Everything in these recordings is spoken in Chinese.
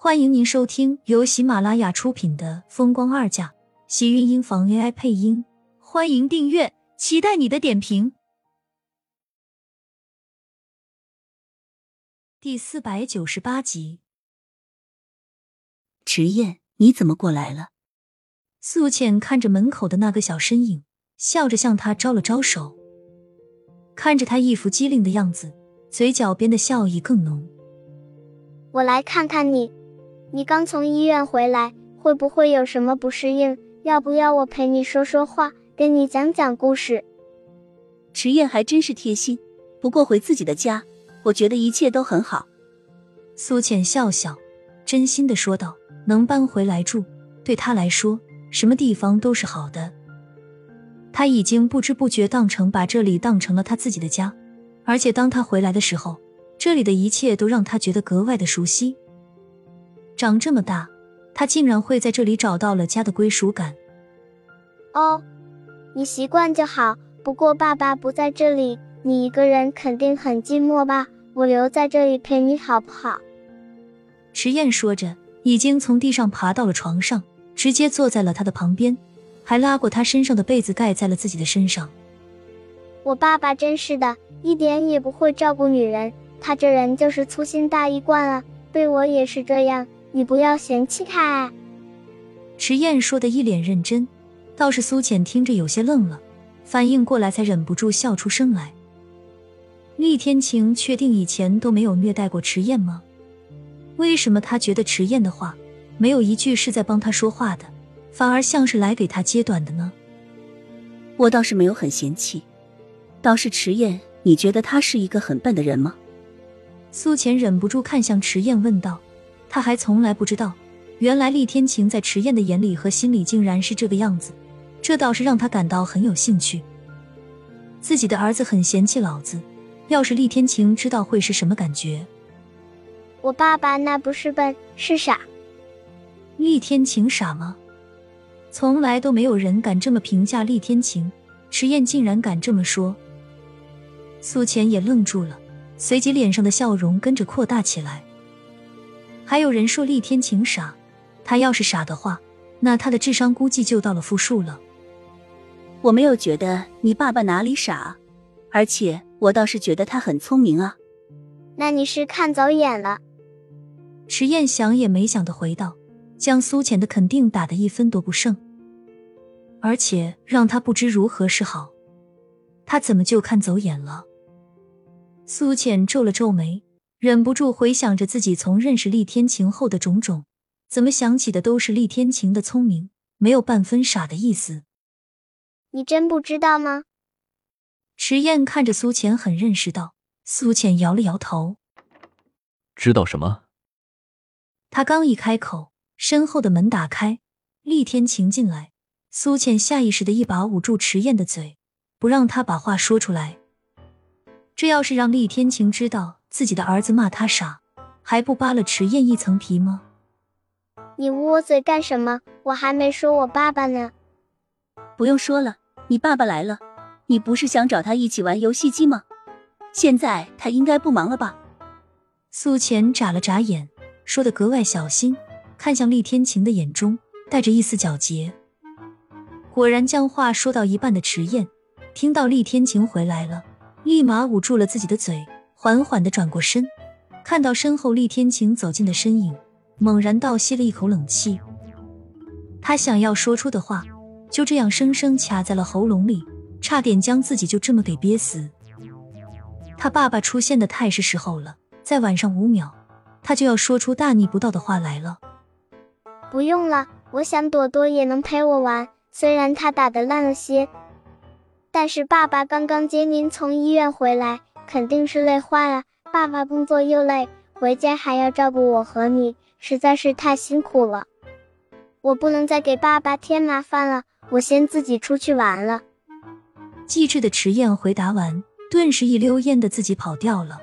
欢迎您收听由喜马拉雅出品的《风光二嫁》，喜运音房 AI 配音。欢迎订阅，期待你的点评。第四百九十八集，迟燕，你怎么过来了？素浅看着门口的那个小身影，笑着向他招了招手。看着他一副机灵的样子，嘴角边的笑意更浓。我来看看你。你刚从医院回来，会不会有什么不适应？要不要我陪你说说话，跟你讲讲故事？迟燕还真是贴心。不过回自己的家，我觉得一切都很好。苏浅笑笑，真心的说道：“能搬回来住，对他来说，什么地方都是好的。他已经不知不觉当成把这里当成了他自己的家，而且当他回来的时候，这里的一切都让他觉得格外的熟悉。”长这么大，他竟然会在这里找到了家的归属感。哦，你习惯就好。不过爸爸不在这里，你一个人肯定很寂寞吧？我留在这里陪你好不好？迟燕说着，已经从地上爬到了床上，直接坐在了他的旁边，还拉过他身上的被子盖在了自己的身上。我爸爸真是的，一点也不会照顾女人，他这人就是粗心大意惯了，对我也是这样。你不要嫌弃他。迟燕说的一脸认真，倒是苏浅听着有些愣了，反应过来才忍不住笑出声来。厉天晴确定以前都没有虐待过迟燕吗？为什么他觉得迟燕的话没有一句是在帮他说话的，反而像是来给他揭短的呢？我倒是没有很嫌弃，倒是迟燕，你觉得他是一个很笨的人吗？苏浅忍不住看向迟燕问道。他还从来不知道，原来厉天晴在迟燕的眼里和心里竟然是这个样子，这倒是让他感到很有兴趣。自己的儿子很嫌弃老子，要是厉天晴知道会是什么感觉？我爸爸那不是笨，是傻。厉天晴傻吗？从来都没有人敢这么评价厉天晴，迟燕竟然敢这么说。苏浅也愣住了，随即脸上的笑容跟着扩大起来。还有人说厉天晴傻，他要是傻的话，那他的智商估计就到了负数了。我没有觉得你爸爸哪里傻，而且我倒是觉得他很聪明啊。那你是看走眼了。池燕想也没想的回道，将苏浅的肯定打得一分都不剩，而且让他不知如何是好。他怎么就看走眼了？苏浅皱了皱眉。忍不住回想着自己从认识厉天晴后的种种，怎么想起的都是厉天晴的聪明，没有半分傻的意思。你真不知道吗？迟燕看着苏浅，很认识到。苏浅摇了摇头，知道什么？他刚一开口，身后的门打开，厉天晴进来。苏浅下意识的一把捂住迟燕的嘴，不让他把话说出来。这要是让厉天晴知道。自己的儿子骂他傻，还不扒了迟燕一层皮吗？你捂我嘴干什么？我还没说我爸爸呢。不用说了，你爸爸来了。你不是想找他一起玩游戏机吗？现在他应该不忙了吧？苏浅眨了眨眼，说的格外小心，看向厉天晴的眼中带着一丝皎洁。果然，将话说到一半的迟燕，听到厉天晴回来了，立马捂住了自己的嘴。缓缓的转过身，看到身后厉天晴走近的身影，猛然倒吸了一口冷气。他想要说出的话，就这样生生卡在了喉咙里，差点将自己就这么给憋死。他爸爸出现的太是时候了，再晚上五秒，他就要说出大逆不道的话来了。不用了，我想朵朵也能陪我玩，虽然他打的烂了些，但是爸爸刚刚接您从医院回来。肯定是累坏了，爸爸工作又累，回家还要照顾我和你，实在是太辛苦了。我不能再给爸爸添麻烦了，我先自己出去玩了。机智的迟燕回答完，顿时一溜烟的自己跑掉了。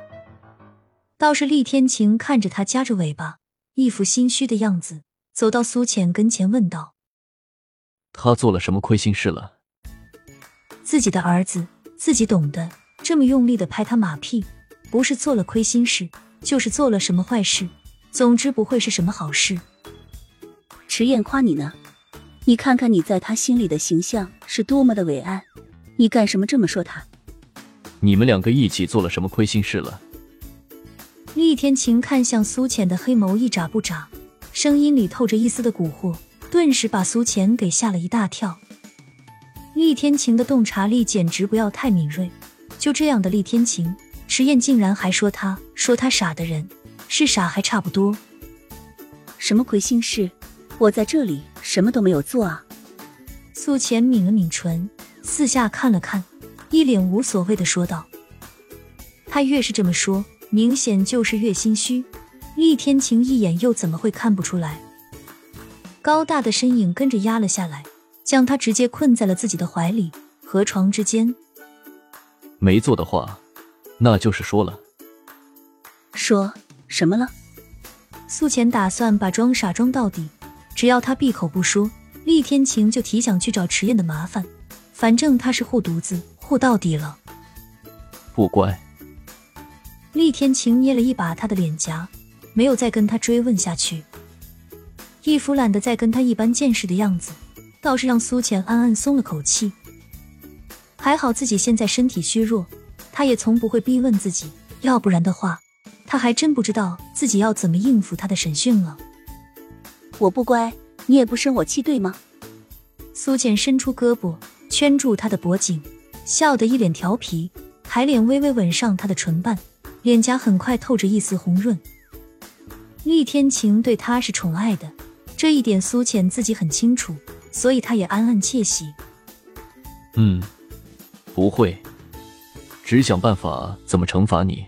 倒是厉天晴看着他夹着尾巴，一副心虚的样子，走到苏浅跟前问道：“他做了什么亏心事了？”自己的儿子，自己懂的。这么用力的拍他马屁，不是做了亏心事，就是做了什么坏事。总之不会是什么好事。迟燕夸你呢，你看看你在他心里的形象是多么的伟岸，你干什么这么说他？你们两个一起做了什么亏心事了？厉天晴看向苏浅的黑眸一眨不眨，声音里透着一丝的蛊惑，顿时把苏浅给吓了一大跳。厉天晴的洞察力简直不要太敏锐，就这样的厉天晴，迟燕竟然还说他说他傻的人，是傻还差不多。什么亏心事？我在这里什么都没有做啊！苏浅抿了抿唇，四下看了看，一脸无所谓的说道：“他越是这么说。”明显就是越心虚，厉天晴一眼又怎么会看不出来？高大的身影跟着压了下来，将他直接困在了自己的怀里和床之间。没做的话，那就是说了。说什么了？苏浅打算把装傻装到底，只要他闭口不说，厉天晴就提想去找迟燕的麻烦。反正他是护犊子，护到底了。不乖。厉天晴捏了一把他的脸颊，没有再跟他追问下去。一副懒得再跟他一般见识的样子，倒是让苏浅暗暗松了口气。还好自己现在身体虚弱，他也从不会逼问自己，要不然的话，他还真不知道自己要怎么应付他的审讯了。我不乖，你也不生我气，对吗？苏浅伸出胳膊圈住他的脖颈，笑得一脸调皮，抬脸微微吻上他的唇瓣。脸颊很快透着一丝红润。厉天晴对他是宠爱的，这一点苏浅自己很清楚，所以他也暗暗窃喜。嗯，不会，只想办法怎么惩罚你。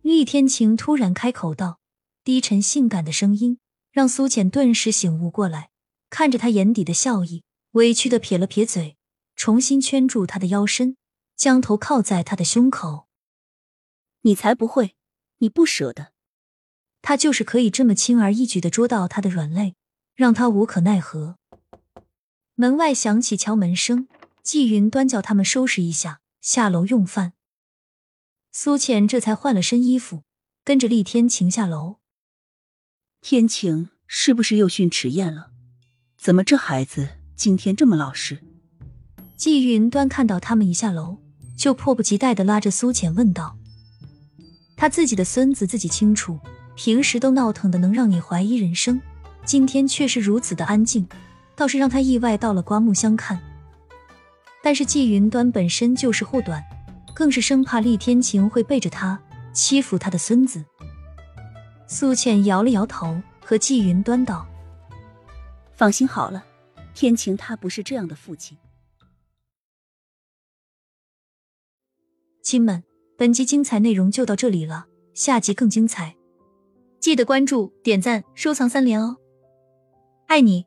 厉天晴突然开口道，低沉性感的声音让苏浅顿时醒悟过来，看着他眼底的笑意，委屈的撇了撇嘴，重新圈住他的腰身，将头靠在他的胸口。你才不会，你不舍得。他就是可以这么轻而易举的捉到他的软肋，让他无可奈何。门外响起敲门声，季云端叫他们收拾一下，下楼用饭。苏浅这才换了身衣服，跟着厉天晴下楼。天晴是不是又训迟燕了？怎么这孩子今天这么老实？季云端看到他们一下楼，就迫不及待的拉着苏浅问道。他自己的孙子自己清楚，平时都闹腾的能让你怀疑人生，今天却是如此的安静，倒是让他意外到了刮目相看。但是季云端本身就是护短，更是生怕厉天晴会背着他欺负他的孙子。苏倩摇了摇头，和季云端道：“放心好了，天晴他不是这样的父亲。”亲们。本集精彩内容就到这里了，下集更精彩，记得关注、点赞、收藏三连哦！爱你。